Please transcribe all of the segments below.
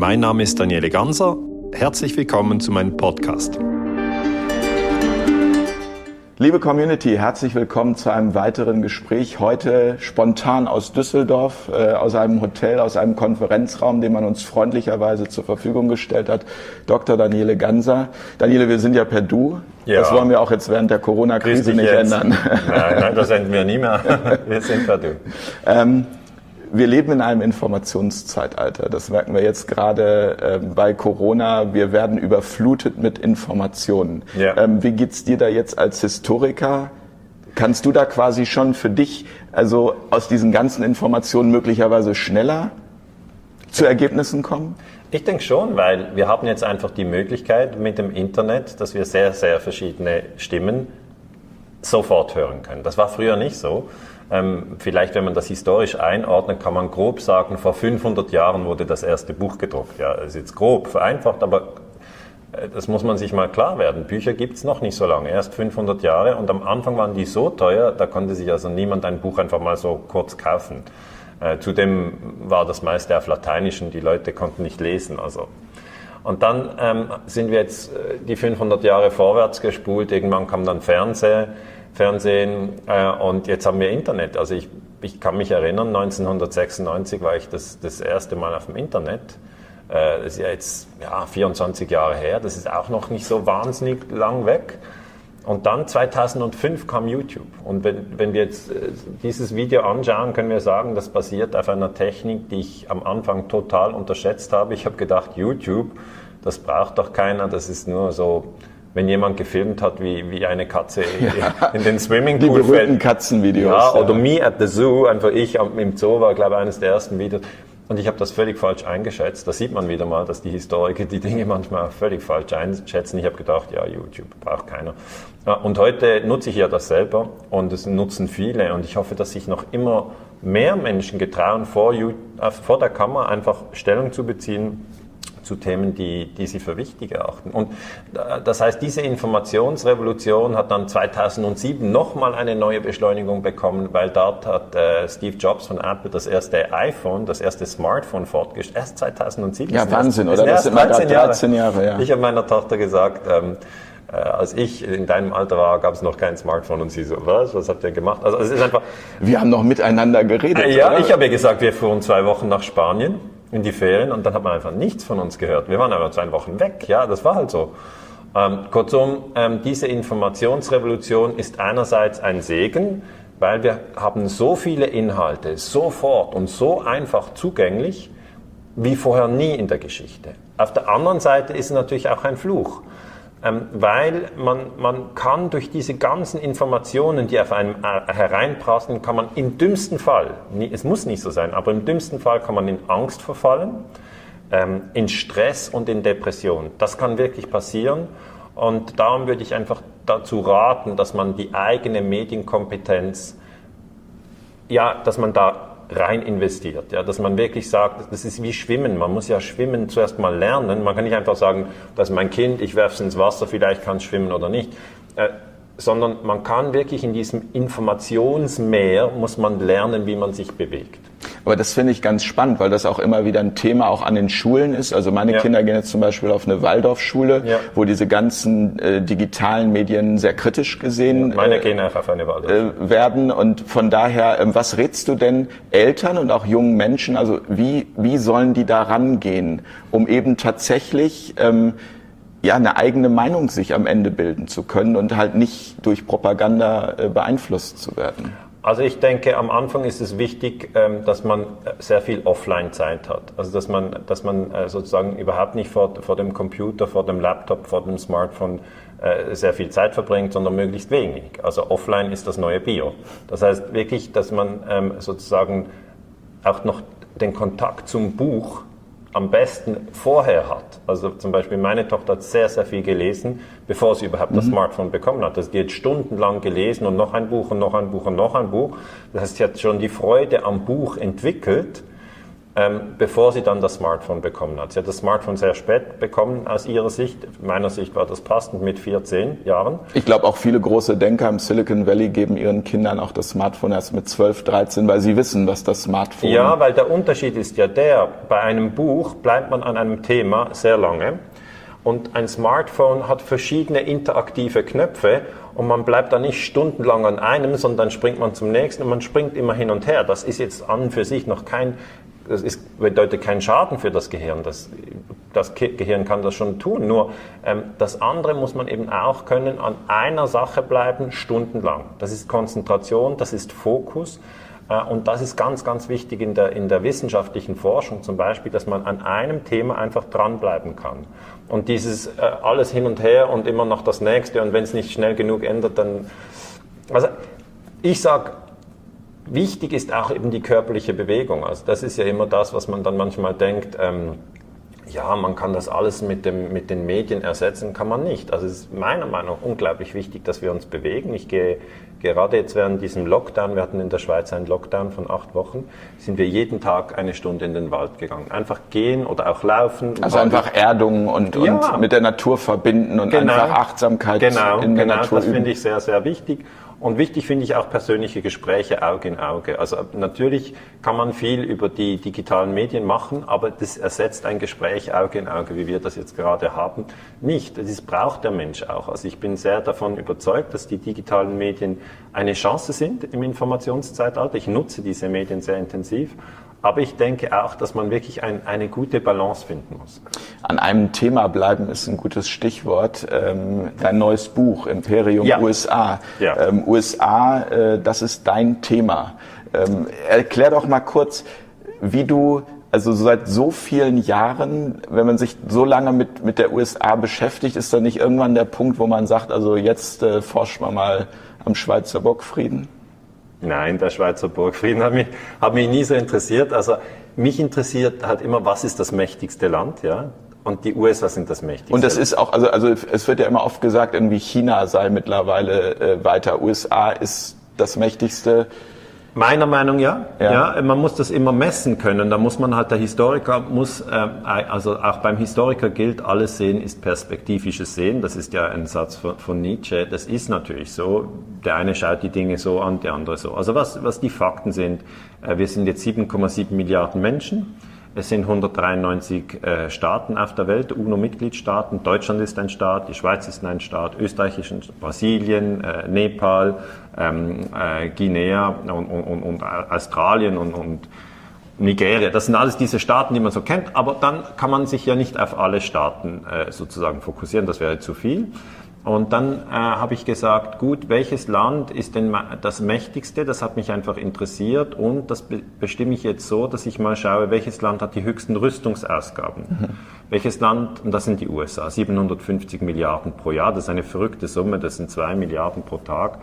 Mein Name ist Daniele Ganser. Herzlich willkommen zu meinem Podcast. Liebe Community, herzlich willkommen zu einem weiteren Gespräch. Heute spontan aus Düsseldorf, äh, aus einem Hotel, aus einem Konferenzraum, den man uns freundlicherweise zur Verfügung gestellt hat. Dr. Daniele Ganser. Daniele, wir sind ja per Du. Ja. Das wollen wir auch jetzt während der Corona-Krise nicht jetzt. ändern. Nein, nein, das enden wir nie mehr. Wir sind per Du. Ähm, wir leben in einem Informationszeitalter. Das merken wir jetzt gerade äh, bei Corona. Wir werden überflutet mit Informationen. Ja. Ähm, wie geht's dir da jetzt als Historiker? Kannst du da quasi schon für dich, also aus diesen ganzen Informationen möglicherweise schneller zu Ergebnissen kommen? Ich denke schon, weil wir haben jetzt einfach die Möglichkeit mit dem Internet, dass wir sehr, sehr verschiedene Stimmen sofort hören können. Das war früher nicht so. Ähm, vielleicht, wenn man das historisch einordnet, kann man grob sagen, vor 500 Jahren wurde das erste Buch gedruckt. Ja, ist jetzt grob vereinfacht, aber äh, das muss man sich mal klar werden. Bücher gibt es noch nicht so lange, erst 500 Jahre und am Anfang waren die so teuer, da konnte sich also niemand ein Buch einfach mal so kurz kaufen. Äh, zudem war das meiste auf Lateinisch und die Leute konnten nicht lesen. Also. Und dann ähm, sind wir jetzt äh, die 500 Jahre vorwärts gespult, irgendwann kam dann Fernsehen. Fernsehen äh, und jetzt haben wir Internet. Also ich, ich kann mich erinnern, 1996 war ich das, das erste Mal auf dem Internet. Äh, das ist ja jetzt ja, 24 Jahre her, das ist auch noch nicht so wahnsinnig lang weg. Und dann 2005 kam YouTube. Und wenn, wenn wir jetzt äh, dieses Video anschauen, können wir sagen, das basiert auf einer Technik, die ich am Anfang total unterschätzt habe. Ich habe gedacht, YouTube, das braucht doch keiner, das ist nur so wenn jemand gefilmt hat, wie, wie eine Katze ja. in den Swimmingpool Die berühmten Katzenvideos. Ja, oder ja. Me at the Zoo, einfach ich im Zoo war, glaube ich, eines der ersten Videos. Und ich habe das völlig falsch eingeschätzt. Da sieht man wieder mal, dass die Historiker die Dinge manchmal völlig falsch einschätzen. Ich habe gedacht, ja, YouTube braucht keiner. Und heute nutze ich ja das selber und es nutzen viele. Und ich hoffe, dass sich noch immer mehr Menschen getrauen, vor, äh, vor der Kamera einfach Stellung zu beziehen zu Themen, die, die sie für wichtig erachten. Und das heißt, diese Informationsrevolution hat dann 2007 nochmal eine neue Beschleunigung bekommen, weil dort hat äh, Steve Jobs von Apple das erste iPhone, das erste Smartphone fortgestellt. Erst 2007. Ja, Wahnsinn, erst, oder? Das sind 13 Jahre. 13 Jahre ja. Ich habe meiner Tochter gesagt, ähm, äh, als ich in deinem Alter war, gab es noch kein Smartphone und sie so, was, was habt ihr gemacht? Also es ist einfach. Wir haben noch miteinander geredet. Äh, ja, oder? ich habe ihr gesagt, wir fuhren zwei Wochen nach Spanien in die Ferien und dann hat man einfach nichts von uns gehört. Wir waren aber zwei Wochen weg, ja, das war halt so. Ähm, kurzum, ähm, diese Informationsrevolution ist einerseits ein Segen, weil wir haben so viele Inhalte sofort und so einfach zugänglich wie vorher nie in der Geschichte. Auf der anderen Seite ist es natürlich auch ein Fluch. Ähm, weil man, man kann durch diese ganzen Informationen, die auf einem äh, hereinprassen, kann man im dümmsten Fall, es muss nicht so sein, aber im dümmsten Fall kann man in Angst verfallen, ähm, in Stress und in Depression. Das kann wirklich passieren und darum würde ich einfach dazu raten, dass man die eigene Medienkompetenz, ja, dass man da rein investiert. Ja, dass man wirklich sagt, das ist wie Schwimmen. Man muss ja Schwimmen zuerst mal lernen. Man kann nicht einfach sagen, das ist mein Kind, ich werfe es ins Wasser, vielleicht kann es schwimmen oder nicht. Äh, sondern man kann wirklich in diesem Informationsmeer, muss man lernen, wie man sich bewegt. Aber das finde ich ganz spannend, weil das auch immer wieder ein Thema auch an den Schulen ist. Also meine ja. Kinder gehen jetzt zum Beispiel auf eine Waldorfschule, ja. wo diese ganzen äh, digitalen Medien sehr kritisch gesehen meine äh, gehen einfach auf eine Waldorfschule. Äh, werden. Und von daher, äh, was rätst du denn Eltern und auch jungen Menschen? Also wie, wie sollen die da rangehen, um eben tatsächlich ähm, ja, eine eigene Meinung sich am Ende bilden zu können und halt nicht durch Propaganda äh, beeinflusst zu werden? Also ich denke, am Anfang ist es wichtig, ähm, dass man sehr viel Offline-Zeit hat. Also dass man, dass man äh, sozusagen überhaupt nicht vor, vor dem Computer, vor dem Laptop, vor dem Smartphone äh, sehr viel Zeit verbringt, sondern möglichst wenig. Also offline ist das neue Bio. Das heißt wirklich, dass man ähm, sozusagen auch noch den Kontakt zum Buch am besten vorher hat. Also zum Beispiel meine Tochter hat sehr, sehr viel gelesen, bevor sie überhaupt mhm. das Smartphone bekommen hat. Also die hat stundenlang gelesen und noch ein Buch und noch ein Buch und noch ein Buch. Das heißt, sie hat schon die Freude am Buch entwickelt ähm, bevor sie dann das Smartphone bekommen hat. Sie hat das Smartphone sehr spät bekommen aus ihrer Sicht. Meiner Sicht war das passend mit 14 Jahren. Ich glaube, auch viele große Denker im Silicon Valley geben ihren Kindern auch das Smartphone erst mit 12, 13, weil sie wissen, was das Smartphone... Ja, weil der Unterschied ist ja der, bei einem Buch bleibt man an einem Thema sehr lange und ein Smartphone hat verschiedene interaktive Knöpfe und man bleibt da nicht stundenlang an einem, sondern springt man zum nächsten und man springt immer hin und her. Das ist jetzt an und für sich noch kein das ist, bedeutet keinen Schaden für das Gehirn. Das, das Gehirn kann das schon tun. Nur ähm, das andere muss man eben auch können, an einer Sache bleiben, stundenlang. Das ist Konzentration, das ist Fokus. Äh, und das ist ganz, ganz wichtig in der, in der wissenschaftlichen Forschung zum Beispiel, dass man an einem Thema einfach dranbleiben kann. Und dieses äh, alles hin und her und immer noch das nächste und wenn es nicht schnell genug ändert, dann... Also ich sage, Wichtig ist auch eben die körperliche Bewegung. Also das ist ja immer das, was man dann manchmal denkt, ähm, ja, man kann das alles mit, dem, mit den Medien ersetzen, kann man nicht. Also es ist meiner Meinung nach unglaublich wichtig, dass wir uns bewegen. Ich gehe gerade jetzt während diesem Lockdown, wir hatten in der Schweiz einen Lockdown von acht Wochen, sind wir jeden Tag eine Stunde in den Wald gegangen. Einfach gehen oder auch laufen. Also einfach Erdung und, ja. und mit der Natur verbinden und genau. einfach Achtsamkeit genau, in der genau, Natur. Das finde ich sehr, sehr wichtig. Und wichtig finde ich auch persönliche Gespräche Auge in Auge. Also natürlich kann man viel über die digitalen Medien machen, aber das ersetzt ein Gespräch Auge in Auge, wie wir das jetzt gerade haben, nicht. Das braucht der Mensch auch. Also ich bin sehr davon überzeugt, dass die digitalen Medien eine Chance sind im Informationszeitalter. Ich nutze diese Medien sehr intensiv. Aber ich denke auch, dass man wirklich ein, eine gute Balance finden muss. An einem Thema bleiben ist ein gutes Stichwort. Ähm, dein neues Buch, Imperium ja. USA. Ja. Ähm, USA, äh, das ist dein Thema. Ähm, erklär doch mal kurz, wie du also seit so vielen Jahren, wenn man sich so lange mit, mit der USA beschäftigt, ist da nicht irgendwann der Punkt, wo man sagt, also jetzt äh, forscht man mal am Schweizer Bockfrieden? Nein, der Schweizer Burgfrieden hat mich, hat mich nie so interessiert. Also mich interessiert halt immer, was ist das mächtigste Land, ja? Und die USA sind das mächtigste. Und das ist auch, also, also es wird ja immer oft gesagt, irgendwie China sei mittlerweile äh, weiter. USA ist das mächtigste. Meiner Meinung ja. ja. ja. Man muss das immer messen können. Da muss man halt, der Historiker muss, äh, also auch beim Historiker gilt, alles Sehen ist perspektivisches Sehen. Das ist ja ein Satz von, von, Nietzsche. Das ist natürlich so. Der eine schaut die Dinge so an, der andere so. Also was, was die Fakten sind, äh, wir sind jetzt 7,7 Milliarden Menschen. Es sind 193 äh, Staaten auf der Welt, UNO-Mitgliedstaaten. Deutschland ist ein Staat, die Schweiz ist ein Staat, Österreich ist ein Staat, Brasilien, äh, Nepal, ähm, äh, Guinea und, und, und Australien und, und Nigeria. Das sind alles diese Staaten, die man so kennt. Aber dann kann man sich ja nicht auf alle Staaten äh, sozusagen fokussieren. Das wäre zu viel. Und dann äh, habe ich gesagt, gut, welches Land ist denn das mächtigste? Das hat mich einfach interessiert und das be bestimme ich jetzt so, dass ich mal schaue, welches Land hat die höchsten Rüstungsausgaben? Mhm. Welches Land, und das sind die USA, 750 Milliarden pro Jahr, das ist eine verrückte Summe, das sind zwei Milliarden pro Tag.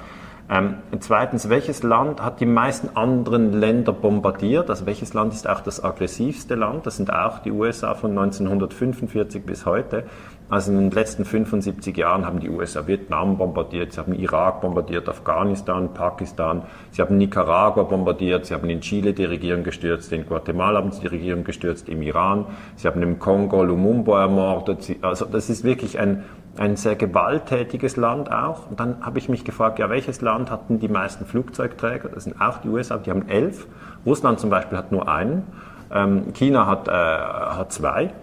Ähm, zweitens, welches Land hat die meisten anderen Länder bombardiert? Also welches Land ist auch das aggressivste Land? Das sind auch die USA von 1945 bis heute. Also in den letzten 75 Jahren haben die USA Vietnam bombardiert, sie haben Irak bombardiert, Afghanistan, Pakistan, sie haben Nicaragua bombardiert, sie haben in Chile die Regierung gestürzt, in Guatemala haben sie die Regierung gestürzt, im Iran, sie haben im Kongo Lumumbo ermordet. Also das ist wirklich ein, ein sehr gewalttätiges Land auch. Und dann habe ich mich gefragt, ja, welches Land hatten die meisten Flugzeugträger? Das sind auch die USA, die haben elf. Russland zum Beispiel hat nur einen. Ähm, China hat, äh, hat zwei.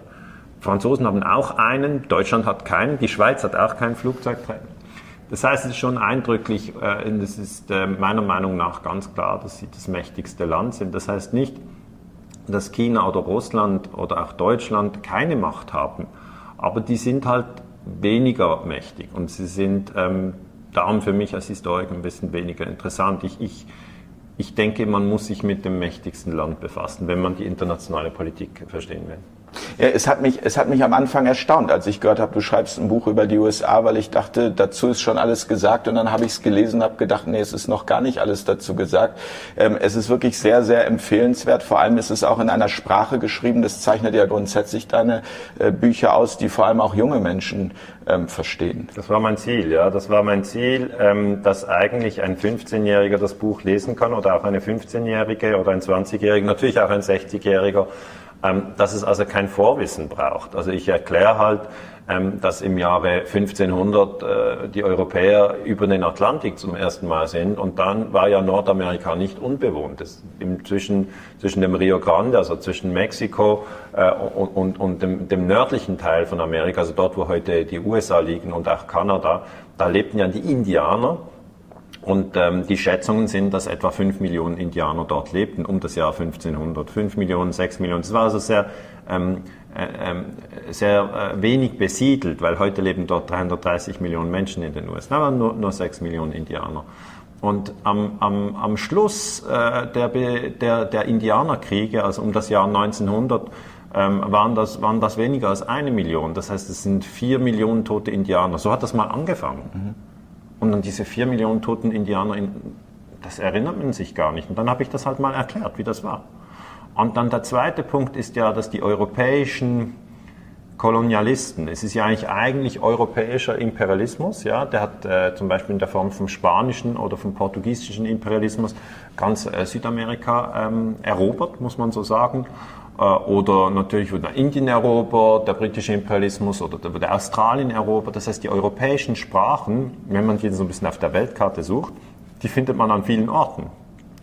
Franzosen haben auch einen, Deutschland hat keinen, die Schweiz hat auch keinen Flugzeugträger. Das heißt, es ist schon eindrücklich, äh, und es ist äh, meiner Meinung nach ganz klar, dass sie das mächtigste Land sind. Das heißt nicht, dass China oder Russland oder auch Deutschland keine Macht haben, aber die sind halt weniger mächtig und sie sind ähm, darum für mich als Historiker ein bisschen weniger interessant. Ich, ich, ich denke, man muss sich mit dem mächtigsten Land befassen, wenn man die internationale Politik verstehen will. Ja, es hat mich, es hat mich am Anfang erstaunt, als ich gehört habe, du schreibst ein Buch über die USA, weil ich dachte, dazu ist schon alles gesagt und dann habe ich es gelesen, habe gedacht, nee, es ist noch gar nicht alles dazu gesagt. Ähm, es ist wirklich sehr, sehr empfehlenswert. Vor allem ist es auch in einer Sprache geschrieben. Das zeichnet ja grundsätzlich deine äh, Bücher aus, die vor allem auch junge Menschen ähm, verstehen. Das war mein Ziel, ja. Das war mein Ziel, ähm, dass eigentlich ein 15-Jähriger das Buch lesen kann oder auch eine 15-Jährige oder ein 20-Jähriger, natürlich auch ein 60-Jähriger ähm, dass es also kein Vorwissen braucht. Also ich erkläre halt, ähm, dass im Jahre 1500 äh, die Europäer über den Atlantik zum ersten Mal sind und dann war ja Nordamerika nicht unbewohnt. Das, zwischen, zwischen dem Rio Grande, also zwischen Mexiko äh, und, und, und dem, dem nördlichen Teil von Amerika, also dort, wo heute die USA liegen und auch Kanada, da lebten ja die Indianer und ähm, die Schätzungen sind, dass etwa 5 Millionen Indianer dort lebten um das Jahr 1500. 5 Millionen, 6 Millionen. Das war also sehr, ähm, äh, ähm, sehr äh, wenig besiedelt, weil heute leben dort 330 Millionen Menschen in den USA, aber nur, nur 6 Millionen Indianer. Und am, am, am Schluss äh, der, der, der Indianerkriege, also um das Jahr 1900, ähm, waren, das, waren das weniger als eine Million. Das heißt, es sind 4 Millionen tote Indianer. So hat das mal angefangen. Mhm. Und an diese vier Millionen toten Indianer, das erinnert man sich gar nicht. Und dann habe ich das halt mal erklärt, wie das war. Und dann der zweite Punkt ist ja, dass die europäischen Kolonialisten, es ist ja eigentlich eigentlich europäischer Imperialismus, ja, der hat äh, zum Beispiel in der Form vom spanischen oder vom portugiesischen Imperialismus ganz äh, Südamerika ähm, erobert, muss man so sagen. Äh, oder natürlich wurde Indien erobert, der britische Imperialismus oder der wurde Australien erobert. Das heißt, die europäischen Sprachen, wenn man die so ein bisschen auf der Weltkarte sucht, die findet man an vielen Orten.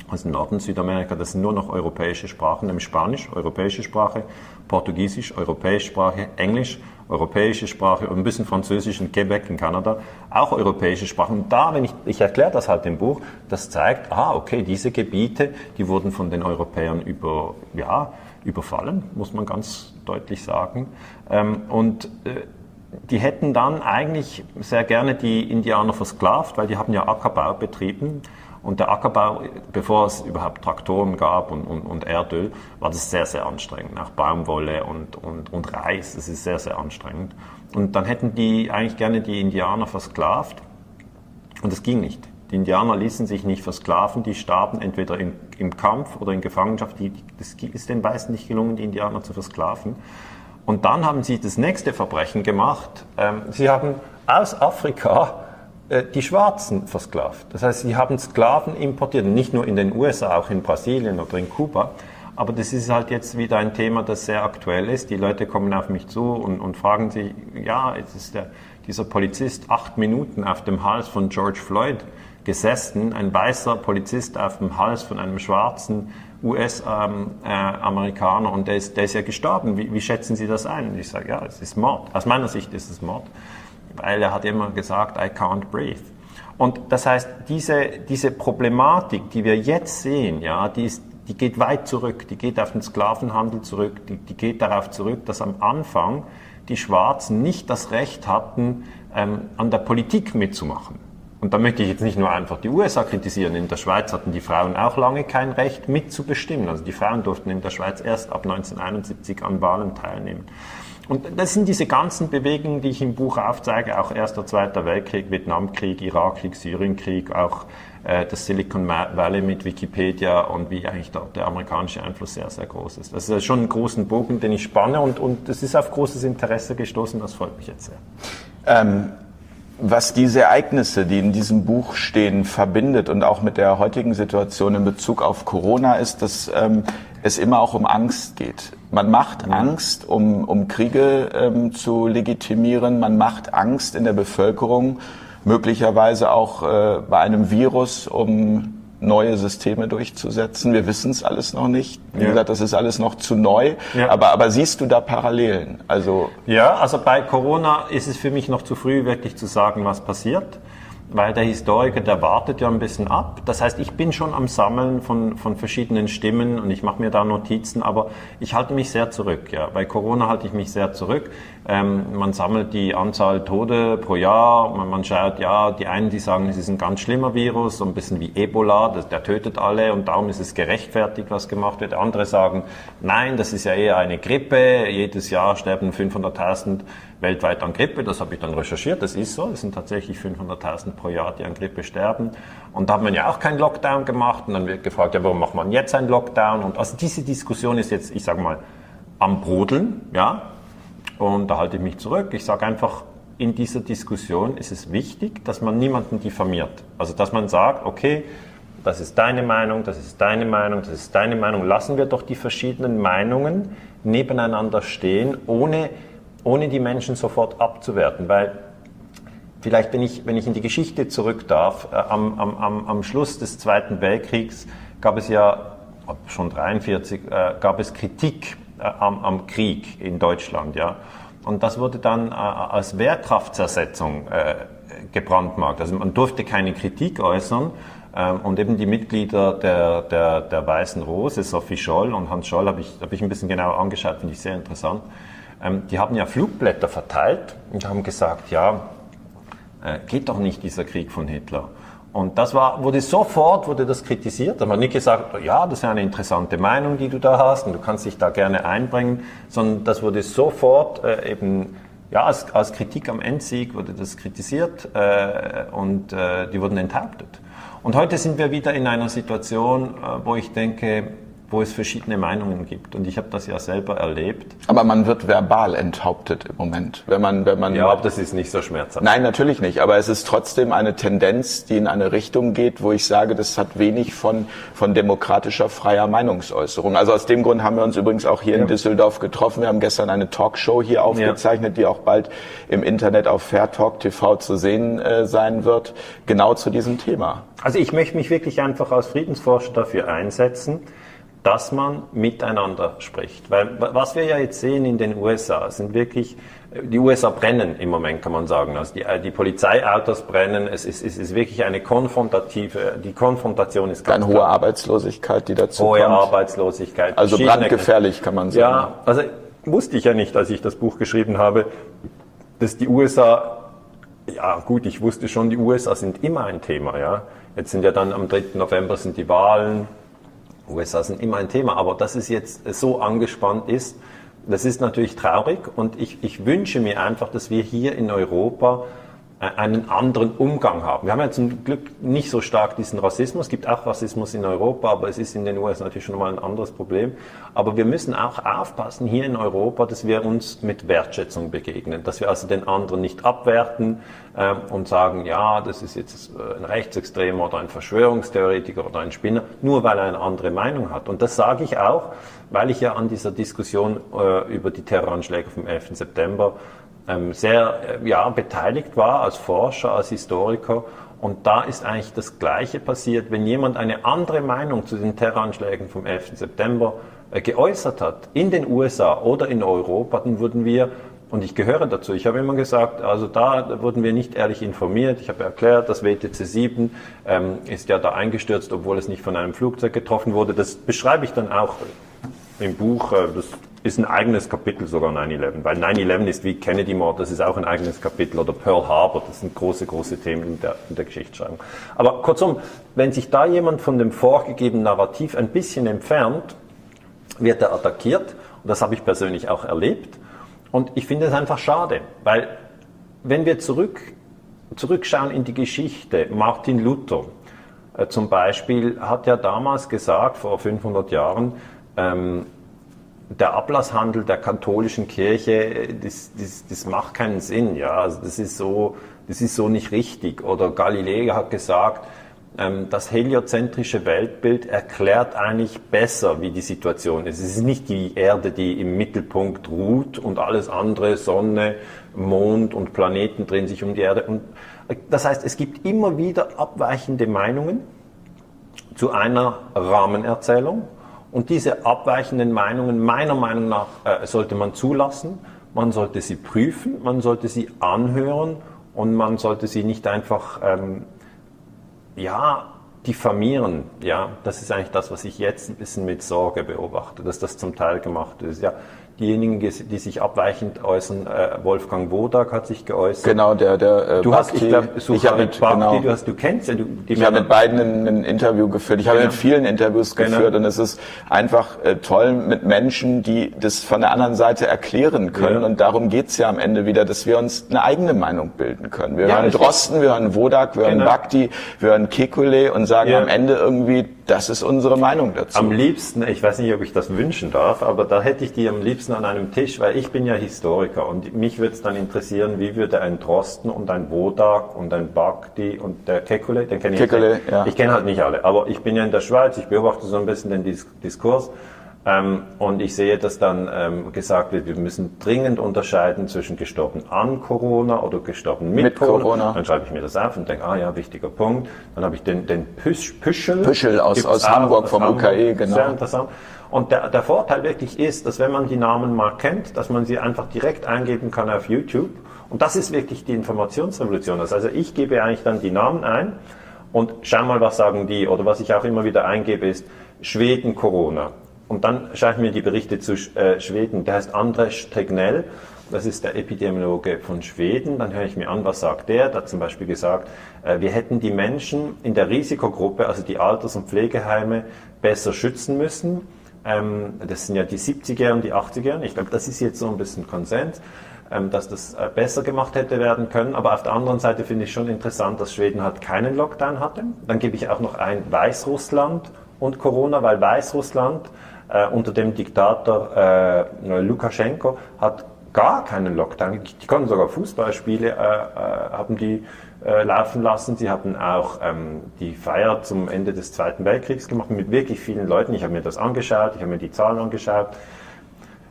Also Norden Südamerika, das sind nur noch europäische Sprachen, nämlich Spanisch, europäische Sprache, Portugiesisch, europäische Sprache, Englisch, europäische Sprache und ein bisschen Französisch in Quebec in Kanada, auch europäische Sprachen. Und da, wenn ich, ich erkläre das halt im Buch, das zeigt, ah, okay, diese Gebiete, die wurden von den Europäern über, ja, überfallen, muss man ganz deutlich sagen. Ähm, und äh, die hätten dann eigentlich sehr gerne die Indianer versklavt, weil die haben ja Ackerbau betrieben. Und der Ackerbau, bevor es überhaupt Traktoren gab und, und, und Erdöl, war das sehr, sehr anstrengend. Auch Baumwolle und, und, und Reis, das ist sehr, sehr anstrengend. Und dann hätten die eigentlich gerne die Indianer versklavt. Und das ging nicht. Die Indianer ließen sich nicht versklaven, die starben entweder in, im Kampf oder in Gefangenschaft. Es ist den Weißen nicht gelungen, die Indianer zu versklaven. Und dann haben sie das nächste Verbrechen gemacht. Ähm, sie haben aus Afrika äh, die Schwarzen versklavt. Das heißt, sie haben Sklaven importiert, nicht nur in den USA, auch in Brasilien oder in Kuba. Aber das ist halt jetzt wieder ein Thema, das sehr aktuell ist. Die Leute kommen auf mich zu und, und fragen sich, ja, jetzt ist der, dieser Polizist acht Minuten auf dem Hals von George Floyd gesessen, ein weißer Polizist auf dem Hals von einem schwarzen US-Amerikaner und der ist, der ist ja gestorben. Wie, wie schätzen Sie das ein? Und ich sage, ja, es ist Mord. Aus meiner Sicht ist es Mord, weil er hat immer gesagt, I can't breathe. Und das heißt, diese, diese Problematik, die wir jetzt sehen, ja, die, ist, die geht weit zurück, die geht auf den Sklavenhandel zurück, die, die geht darauf zurück, dass am Anfang die Schwarzen nicht das Recht hatten, ähm, an der Politik mitzumachen. Und da möchte ich jetzt nicht nur einfach die USA kritisieren. In der Schweiz hatten die Frauen auch lange kein Recht mitzubestimmen. Also die Frauen durften in der Schweiz erst ab 1971 an Wahlen teilnehmen. Und das sind diese ganzen Bewegungen, die ich im Buch aufzeige, auch Erster, Zweiter Weltkrieg, Vietnamkrieg, Irakkrieg, Syrienkrieg, auch äh, das Silicon Valley mit Wikipedia und wie eigentlich dort der amerikanische Einfluss sehr, sehr groß ist. Das ist schon einen großen Bogen, den ich spanne und, und das ist auf großes Interesse gestoßen, das freut mich jetzt sehr. Ähm was diese Ereignisse, die in diesem Buch stehen, verbindet und auch mit der heutigen Situation in Bezug auf Corona ist, dass ähm, es immer auch um Angst geht. Man macht ja. Angst, um, um Kriege ähm, zu legitimieren. Man macht Angst in der Bevölkerung, möglicherweise auch äh, bei einem Virus, um neue Systeme durchzusetzen. Wir wissen es alles noch nicht. Wie ja. gesagt, das ist alles noch zu neu. Ja. Aber, aber siehst du da Parallelen? Also ja, also bei Corona ist es für mich noch zu früh, wirklich zu sagen, was passiert. weil der Historiker, der wartet ja ein bisschen ab. Das heißt, ich bin schon am Sammeln von, von verschiedenen Stimmen und ich mache mir da Notizen, aber ich halte mich sehr zurück. Ja. Bei Corona halte ich mich sehr zurück. Ähm, man sammelt die Anzahl Tode pro Jahr. Man, man, schaut, ja, die einen, die sagen, es ist ein ganz schlimmer Virus, so ein bisschen wie Ebola, das, der tötet alle und darum ist es gerechtfertigt, was gemacht wird. Andere sagen, nein, das ist ja eher eine Grippe. Jedes Jahr sterben 500.000 weltweit an Grippe. Das habe ich dann recherchiert. Das ist so. Es sind tatsächlich 500.000 pro Jahr, die an Grippe sterben. Und da hat man ja auch keinen Lockdown gemacht. Und dann wird gefragt, ja, warum macht man jetzt einen Lockdown? Und also diese Diskussion ist jetzt, ich sage mal, am Brodeln, ja. Und da halte ich mich zurück. Ich sage einfach, in dieser Diskussion ist es wichtig, dass man niemanden diffamiert. Also, dass man sagt, okay, das ist deine Meinung, das ist deine Meinung, das ist deine Meinung. Lassen wir doch die verschiedenen Meinungen nebeneinander stehen, ohne ohne die Menschen sofort abzuwerten, weil vielleicht, wenn ich, wenn ich in die Geschichte zurück darf, äh, am, am, am Schluss des Zweiten Weltkriegs gab es ja, schon 43, äh, gab es Kritik am, am Krieg in Deutschland, ja. Und das wurde dann äh, als Wehrkraftzersetzung äh, gebrandmarkt. Also man durfte keine Kritik äußern. Ähm, und eben die Mitglieder der, der, der Weißen Rose, Sophie Scholl und Hans Scholl, habe ich, hab ich ein bisschen genauer angeschaut, finde ich sehr interessant ähm, die haben ja Flugblätter verteilt und haben gesagt, ja, äh, geht doch nicht dieser Krieg von Hitler. Und das war, wurde sofort, wurde das kritisiert. Da hat man nicht gesagt, ja, das ist eine interessante Meinung, die du da hast und du kannst dich da gerne einbringen, sondern das wurde sofort äh, eben, ja, als, als Kritik am Endsieg wurde das kritisiert äh, und äh, die wurden enthauptet. Und heute sind wir wieder in einer Situation, äh, wo ich denke, wo es verschiedene Meinungen gibt. Und ich habe das ja selber erlebt. Aber man wird verbal enthauptet im Moment. Wenn man, wenn man ja, aber das ist nicht so schmerzhaft. Nein, natürlich nicht. Aber es ist trotzdem eine Tendenz, die in eine Richtung geht, wo ich sage, das hat wenig von, von demokratischer, freier Meinungsäußerung. Also aus dem Grund haben wir uns übrigens auch hier ja. in Düsseldorf getroffen. Wir haben gestern eine Talkshow hier aufgezeichnet, ja. die auch bald im Internet auf Fair Talk TV zu sehen äh, sein wird, genau zu diesem Thema. Also ich möchte mich wirklich einfach als Friedensforscher dafür einsetzen, dass man miteinander spricht. Weil was wir ja jetzt sehen in den USA, sind wirklich, die USA brennen im Moment, kann man sagen. Also die, die Polizeiautos brennen, es ist, es ist wirklich eine konfrontative, die Konfrontation ist ganz Eine hohe Arbeitslosigkeit, die dazu hohe kommt. Hohe Arbeitslosigkeit. Also brandgefährlich, kann man sagen. Ja, also wusste ich ja nicht, als ich das Buch geschrieben habe, dass die USA ja, gut, ich wusste schon, die USA sind immer ein Thema, ja. Jetzt sind ja dann am 3. November sind die Wahlen, USA sind immer ein Thema, aber dass es jetzt so angespannt ist, das ist natürlich traurig und ich, ich wünsche mir einfach, dass wir hier in Europa einen anderen Umgang haben. Wir haben ja zum Glück nicht so stark diesen Rassismus. Es gibt auch Rassismus in Europa, aber es ist in den USA natürlich schon mal ein anderes Problem. Aber wir müssen auch aufpassen hier in Europa, dass wir uns mit Wertschätzung begegnen, dass wir also den anderen nicht abwerten äh, und sagen, ja, das ist jetzt äh, ein Rechtsextremer oder ein Verschwörungstheoretiker oder ein Spinner, nur weil er eine andere Meinung hat. Und das sage ich auch, weil ich ja an dieser Diskussion äh, über die Terroranschläge vom 11. September sehr äh, ja, beteiligt war als Forscher, als Historiker. Und da ist eigentlich das Gleiche passiert. Wenn jemand eine andere Meinung zu den Terroranschlägen vom 11. September äh, geäußert hat, in den USA oder in Europa, dann wurden wir, und ich gehöre dazu, ich habe immer gesagt, also da wurden wir nicht ehrlich informiert. Ich habe erklärt, das WTC 7 ähm, ist ja da eingestürzt, obwohl es nicht von einem Flugzeug getroffen wurde. Das beschreibe ich dann auch im Buch. Äh, das ist ein eigenes Kapitel sogar 9-11, weil 9-11 ist wie Kennedy-Mord, das ist auch ein eigenes Kapitel, oder Pearl Harbor, das sind große, große Themen in der, in der Geschichtsschreibung. Aber kurzum, wenn sich da jemand von dem vorgegebenen Narrativ ein bisschen entfernt, wird er attackiert, und das habe ich persönlich auch erlebt, und ich finde es einfach schade, weil wenn wir zurück, zurückschauen in die Geschichte, Martin Luther äh, zum Beispiel hat ja damals gesagt, vor 500 Jahren, ähm, der Ablasshandel der katholischen Kirche, das, das, das macht keinen Sinn. Ja? Also das, ist so, das ist so nicht richtig. Oder Galilei hat gesagt, ähm, das heliozentrische Weltbild erklärt eigentlich besser, wie die Situation ist. Es ist nicht die Erde, die im Mittelpunkt ruht und alles andere, Sonne, Mond und Planeten drehen sich um die Erde. Und äh, das heißt, es gibt immer wieder abweichende Meinungen zu einer Rahmenerzählung. Und diese abweichenden Meinungen, meiner Meinung nach, äh, sollte man zulassen. Man sollte sie prüfen, man sollte sie anhören und man sollte sie nicht einfach, ähm, ja, diffamieren. Ja, das ist eigentlich das, was ich jetzt ein bisschen mit Sorge beobachte, dass das zum Teil gemacht ist. Ja, diejenigen, die sich abweichend äußern, äh, Wolfgang Wodak hat sich geäußert. Genau, der, der äh, du hast, ich glaube, ich habe mit Bakti, genau. du, hast, du kennst ja, du, die Ich habe mit beiden ein, ein, Interview geführt. Ich habe genau. mit vielen Interviews genau. geführt genau. und es ist einfach äh, toll mit Menschen, die das von der anderen Seite erklären können ja. und darum geht's ja am Ende wieder, dass wir uns eine eigene Meinung bilden können. Wir ja, hören Drosten, wir hören Wodak, wir hören genau. Bhakti, wir hören Kekule und sagen ja. am Ende irgendwie, das ist unsere Meinung dazu. Am liebsten, ich weiß nicht, ob ich das wünschen darf, aber da hätte ich die am liebsten an einem Tisch, weil ich bin ja Historiker und mich würde es dann interessieren, wie würde ein Drosten und ein Wodak und ein Bhakti und der Kekule, den kenne ich Kekule, nicht. Ja. Ich kenne halt nicht alle, aber ich bin ja in der Schweiz, ich beobachte so ein bisschen den Diskurs ähm, und ich sehe, dass dann ähm, gesagt wird, wir müssen dringend unterscheiden zwischen gestorben an Corona oder gestorben mit, mit Corona. Corona. Dann schreibe ich mir das auf und denke, ah ja, wichtiger Punkt. Dann habe ich den, den Püsch, Püschel. Püschel aus, aus Hamburg vom Hamburg. UKE, genau. Sehr interessant. Und der, der Vorteil wirklich ist, dass wenn man die Namen mal kennt, dass man sie einfach direkt eingeben kann auf YouTube. Und das ist wirklich die Informationsrevolution. Also ich gebe eigentlich dann die Namen ein und schau mal, was sagen die. Oder was ich auch immer wieder eingebe, ist Schweden Corona. Und dann schaue ich mir die Berichte zu äh, Schweden. Der heißt Andres Tegnell. Das ist der Epidemiologe von Schweden. Dann höre ich mir an, was sagt der. Der hat zum Beispiel gesagt, äh, wir hätten die Menschen in der Risikogruppe, also die Alters- und Pflegeheime, besser schützen müssen. Ähm, das sind ja die 70er und die 80er. Ich glaube, das ist jetzt so ein bisschen Konsens ähm, dass das äh, besser gemacht hätte werden können. Aber auf der anderen Seite finde ich schon interessant, dass Schweden halt keinen Lockdown hatte. Dann gebe ich auch noch ein Weißrussland und Corona, weil Weißrussland äh, unter dem Diktator äh, Lukaschenko hat gar keinen Lockdown. Die konnten sogar Fußballspiele äh, äh, haben die äh, laufen lassen. Sie hatten auch ähm, die Feier zum Ende des Zweiten Weltkriegs gemacht mit wirklich vielen Leuten. Ich habe mir das angeschaut, ich habe mir die Zahlen angeschaut.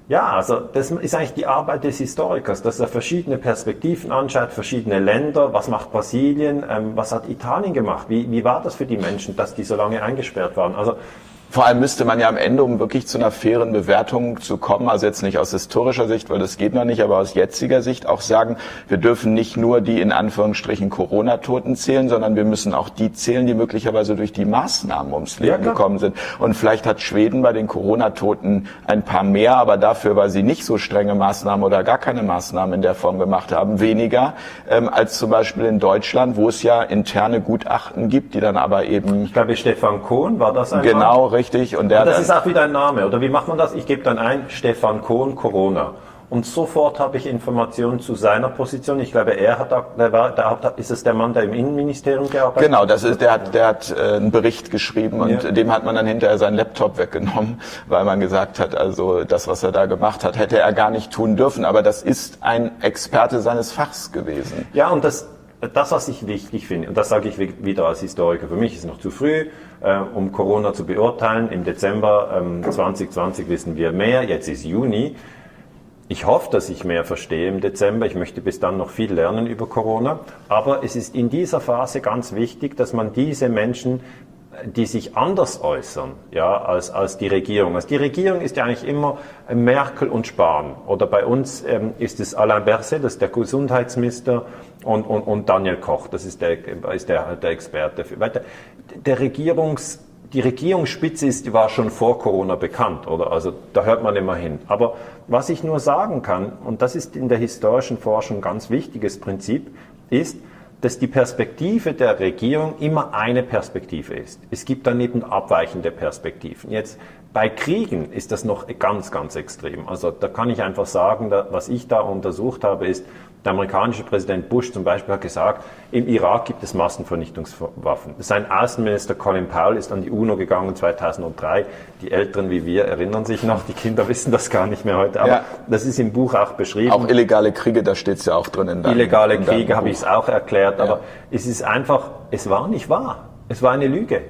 Ja, also das ist eigentlich die Arbeit des Historikers, dass er verschiedene Perspektiven anschaut, verschiedene Länder. Was macht Brasilien? Ähm, was hat Italien gemacht? Wie, wie war das für die Menschen, dass die so lange eingesperrt waren? Also vor allem müsste man ja am Ende, um wirklich zu einer fairen Bewertung zu kommen, also jetzt nicht aus historischer Sicht, weil das geht noch nicht, aber aus jetziger Sicht auch sagen, wir dürfen nicht nur die in Anführungsstrichen Corona-Toten zählen, sondern wir müssen auch die zählen, die möglicherweise durch die Maßnahmen ums Leben ja, gekommen sind. Und vielleicht hat Schweden bei den Corona-Toten ein paar mehr, aber dafür, weil sie nicht so strenge Maßnahmen oder gar keine Maßnahmen in der Form gemacht haben, weniger ähm, als zum Beispiel in Deutschland, wo es ja interne Gutachten gibt, die dann aber eben... Ich glaube, Stefan Kohn war das einmal. Genau, richtig. Und, der und das ist auch wieder ein Name. Oder wie macht man das? Ich gebe dann ein, Stefan Kohn, Corona. Und sofort habe ich Informationen zu seiner Position. Ich glaube, er hat, der war, der, ist es der Mann, der im Innenministerium gearbeitet hat? Genau, das ist, der hat, der hat äh, einen Bericht geschrieben und ja. dem hat man dann hinterher seinen Laptop weggenommen, weil man gesagt hat, also das, was er da gemacht hat, hätte er gar nicht tun dürfen. Aber das ist ein Experte seines Fachs gewesen. Ja, und das, das, was ich wichtig finde, und das sage ich wieder als Historiker, für mich ist noch zu früh, äh, um Corona zu beurteilen. Im Dezember ähm, 2020 wissen wir mehr, jetzt ist Juni. Ich hoffe, dass ich mehr verstehe im Dezember. Ich möchte bis dann noch viel lernen über Corona. Aber es ist in dieser Phase ganz wichtig, dass man diese Menschen die sich anders äußern, ja, als, als die Regierung. Also die Regierung ist ja eigentlich immer Merkel und Spahn. Oder bei uns ähm, ist es Alain Berset, das ist der Gesundheitsminister, und, und, und Daniel Koch, das ist der, ist der, der Experte. Für, der, der Regierungs, die Regierungsspitze ist, war schon vor Corona bekannt, oder? Also da hört man immer hin. Aber was ich nur sagen kann, und das ist in der historischen Forschung ein ganz wichtiges Prinzip, ist, dass die Perspektive der Regierung immer eine Perspektive ist. Es gibt daneben abweichende Perspektiven. Jetzt bei Kriegen ist das noch ganz, ganz extrem. Also da kann ich einfach sagen, da, was ich da untersucht habe, ist, der amerikanische Präsident Bush zum Beispiel hat gesagt, im Irak gibt es Massenvernichtungswaffen. Sein Außenminister Colin Powell ist an die UNO gegangen 2003. Die Älteren wie wir erinnern sich noch, die Kinder wissen das gar nicht mehr heute. Aber ja. das ist im Buch auch beschrieben. Auch illegale Kriege, da steht es ja auch drin. In deinem, illegale in Kriege habe ich es auch erklärt. Ja. Aber es ist einfach, es war nicht wahr. Es war eine Lüge.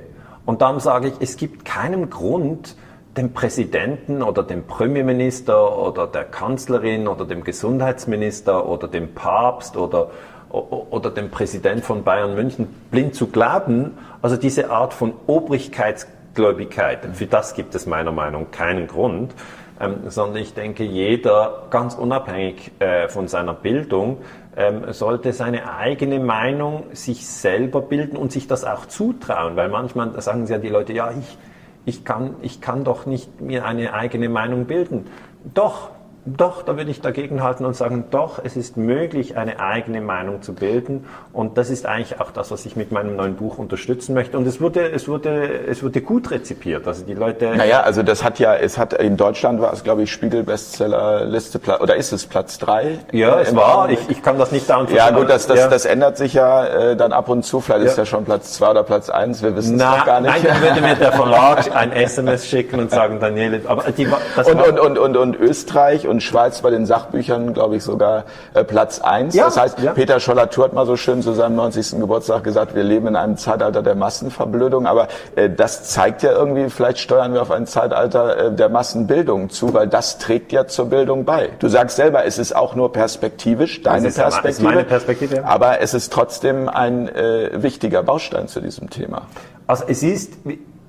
Und darum sage ich, es gibt keinen Grund, dem Präsidenten oder dem Premierminister oder der Kanzlerin oder dem Gesundheitsminister oder dem Papst oder, oder dem Präsident von Bayern München blind zu glauben. Also diese Art von Obrigkeitsgläubigkeit, für das gibt es meiner Meinung nach keinen Grund. ähm, sondern ich denke, jeder, ganz unabhängig äh, von seiner Bildung, ähm, sollte seine eigene Meinung sich selber bilden und sich das auch zutrauen, weil manchmal sagen ja die Leute, ja, ich, ich, kann, ich kann doch nicht mir eine eigene Meinung bilden. Doch, doch, da würde ich dagegen halten und sagen, doch, es ist möglich, eine eigene Meinung zu bilden. Und das ist eigentlich auch das, was ich mit meinem neuen Buch unterstützen möchte. Und es wurde, es wurde, es wurde gut rezipiert. Also die Leute. Naja, also das hat ja, es hat in Deutschland war es, glaube ich, Spiegel-Bestsellerliste oder ist es Platz drei? Ja, es war. Ich, ich kann das nicht da Ja, gut, das, das, ja. das ändert sich ja äh, dann ab und zu. Vielleicht ja. ist ja schon Platz zwei oder Platz eins. Wir wissen es noch gar nicht. Nein, dann würde mir der Verlag ein SMS schicken und sagen, Daniele, aber die, das und, und, und, und, und Österreich und Schweiz bei den Sachbüchern, glaube ich, sogar äh, Platz eins. Ja, das heißt, ja. Peter Scholler-Tour hat mal so schön zu seinem 90. Geburtstag gesagt, wir leben in einem Zeitalter der Massenverblödung, aber äh, das zeigt ja irgendwie, vielleicht steuern wir auf ein Zeitalter äh, der Massenbildung zu, weil das trägt ja zur Bildung bei. Du sagst selber, es ist auch nur perspektivisch, deine ist Perspektive, meine Perspektive, ja. aber es ist trotzdem ein äh, wichtiger Baustein zu diesem Thema. Also es ist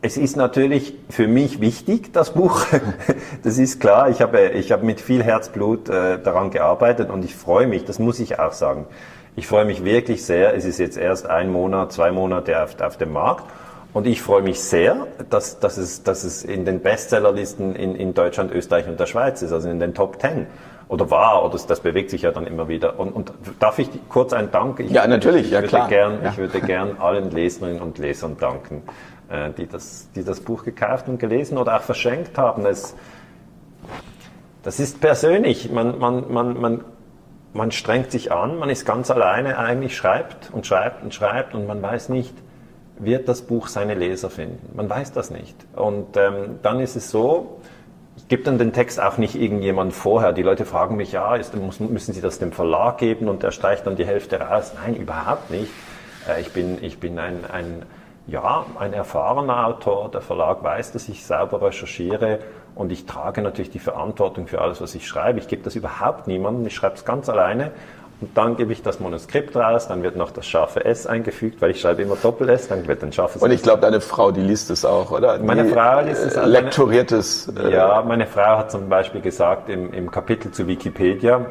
es ist natürlich für mich wichtig, das Buch. Das ist klar. Ich habe, ich habe mit viel Herzblut äh, daran gearbeitet und ich freue mich, das muss ich auch sagen. Ich freue mich wirklich sehr. Es ist jetzt erst ein Monat, zwei Monate auf, auf dem Markt. Und ich freue mich sehr, dass, dass, es, dass es in den Bestsellerlisten in, in Deutschland, Österreich und der Schweiz ist, also in den Top Ten. Oder war, oder das, das bewegt sich ja dann immer wieder. Und, und darf ich kurz einen Dank? Ich, ja, natürlich, ich, ja klar. Gern, ja. Ich würde gern allen Leserinnen und Lesern danken. Äh, die das, die das Buch gekauft und gelesen oder auch verschenkt haben. Es, das ist persönlich. Man, man, man, man, man strengt sich an, man ist ganz alleine eigentlich, schreibt und schreibt und schreibt und man weiß nicht, wird das Buch seine Leser finden. Man weiß das nicht. Und ähm, dann ist es so, ich gebe dann den Text auch nicht irgendjemand vorher. Die Leute fragen mich, ja, ist, müssen Sie das dem Verlag geben und der streicht dann die Hälfte raus? Nein, überhaupt nicht. Äh, ich bin, ich bin ein, ein ja, ein erfahrener Autor, der Verlag weiß, dass ich sauber recherchiere und ich trage natürlich die Verantwortung für alles, was ich schreibe. Ich gebe das überhaupt niemandem, ich schreibe es ganz alleine und dann gebe ich das Manuskript raus, dann wird noch das scharfe S eingefügt, weil ich schreibe immer Doppel-S, dann wird ein scharfes Und ich glaube, deine Frau, die liest es auch, oder? Meine die, Frau liest es auch. Lektoriert es. Äh, ja, meine Frau hat zum Beispiel gesagt im, im Kapitel zu Wikipedia,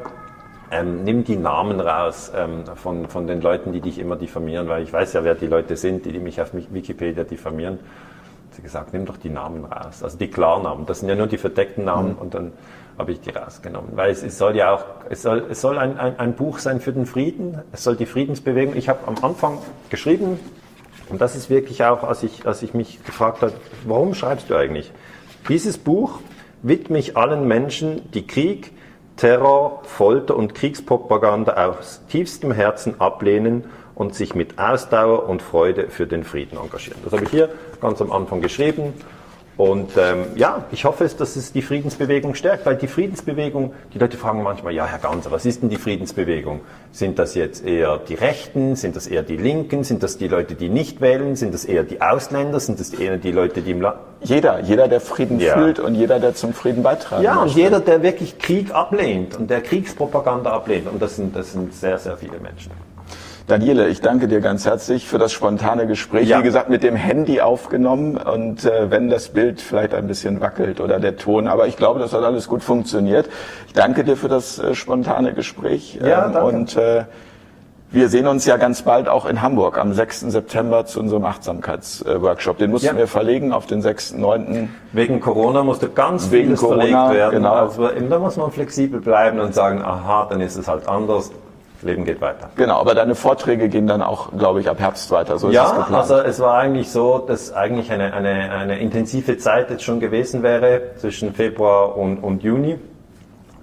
ähm, nimm die Namen raus ähm, von, von den Leuten, die dich immer diffamieren, weil ich weiß ja, wer die Leute sind, die, die mich auf Wikipedia diffamieren. Hat sie gesagt, nimm doch die Namen raus, also die Klarnamen. Das sind ja nur die verdeckten Namen mhm. und dann habe ich die rausgenommen. Weil es, es soll ja auch, es soll, es soll ein, ein, ein Buch sein für den Frieden, es soll die Friedensbewegung. Ich habe am Anfang geschrieben, und das ist wirklich auch, als ich, als ich mich gefragt habe, warum schreibst du eigentlich? Dieses Buch widme ich allen Menschen, die Krieg, Terror, Folter und Kriegspropaganda aus tiefstem Herzen ablehnen und sich mit Ausdauer und Freude für den Frieden engagieren. Das habe ich hier ganz am Anfang geschrieben. Und ähm, ja, ich hoffe, dass es die Friedensbewegung stärkt, weil die Friedensbewegung, die Leute fragen manchmal, ja, Herr Ganser, was ist denn die Friedensbewegung? Sind das jetzt eher die Rechten? Sind das eher die Linken? Sind das die Leute, die nicht wählen? Sind das eher die Ausländer? Sind das eher die Leute, die im Land... Jeder, jeder, der Frieden ja. fühlt und jeder, der zum Frieden beitragen Ja, und jeder, der wirklich Krieg ablehnt und der Kriegspropaganda ablehnt. Und das sind, das sind sehr, sehr viele Menschen. Daniele, ich danke dir ganz herzlich für das spontane Gespräch. Ja. Wie gesagt, mit dem Handy aufgenommen und äh, wenn das Bild vielleicht ein bisschen wackelt oder der Ton, aber ich glaube, das hat alles gut funktioniert. Ich danke dir für das äh, spontane Gespräch. Ja, ähm, danke. Und äh, wir sehen uns ja ganz bald auch in Hamburg am 6. September zu unserem Achtsamkeitsworkshop. Den mussten ja. wir verlegen auf den 6.9. Wegen Corona musste ganz Wegen vieles Corona, verlegt werden. Genau. Also, da muss man flexibel bleiben und sagen, aha, dann ist es halt anders. Das Leben geht weiter. Genau, aber deine Vorträge gehen dann auch, glaube ich, ab Herbst weiter. So ja, es also es war eigentlich so, dass eigentlich eine, eine, eine intensive Zeit jetzt schon gewesen wäre zwischen Februar und, und Juni.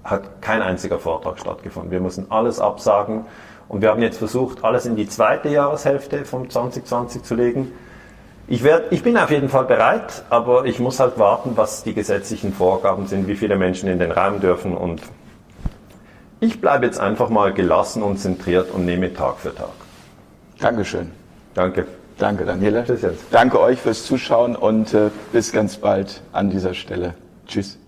Hat kein einziger Vortrag stattgefunden. Wir mussten alles absagen und wir haben jetzt versucht, alles in die zweite Jahreshälfte von 2020 zu legen. Ich, werd, ich bin auf jeden Fall bereit, aber ich muss halt warten, was die gesetzlichen Vorgaben sind, wie viele Menschen in den Raum dürfen und ich bleibe jetzt einfach mal gelassen und zentriert und nehme Tag für Tag. Dankeschön. Danke. Danke, Daniela. Tschüss jetzt. Danke euch fürs Zuschauen und äh, bis ganz bald an dieser Stelle. Tschüss.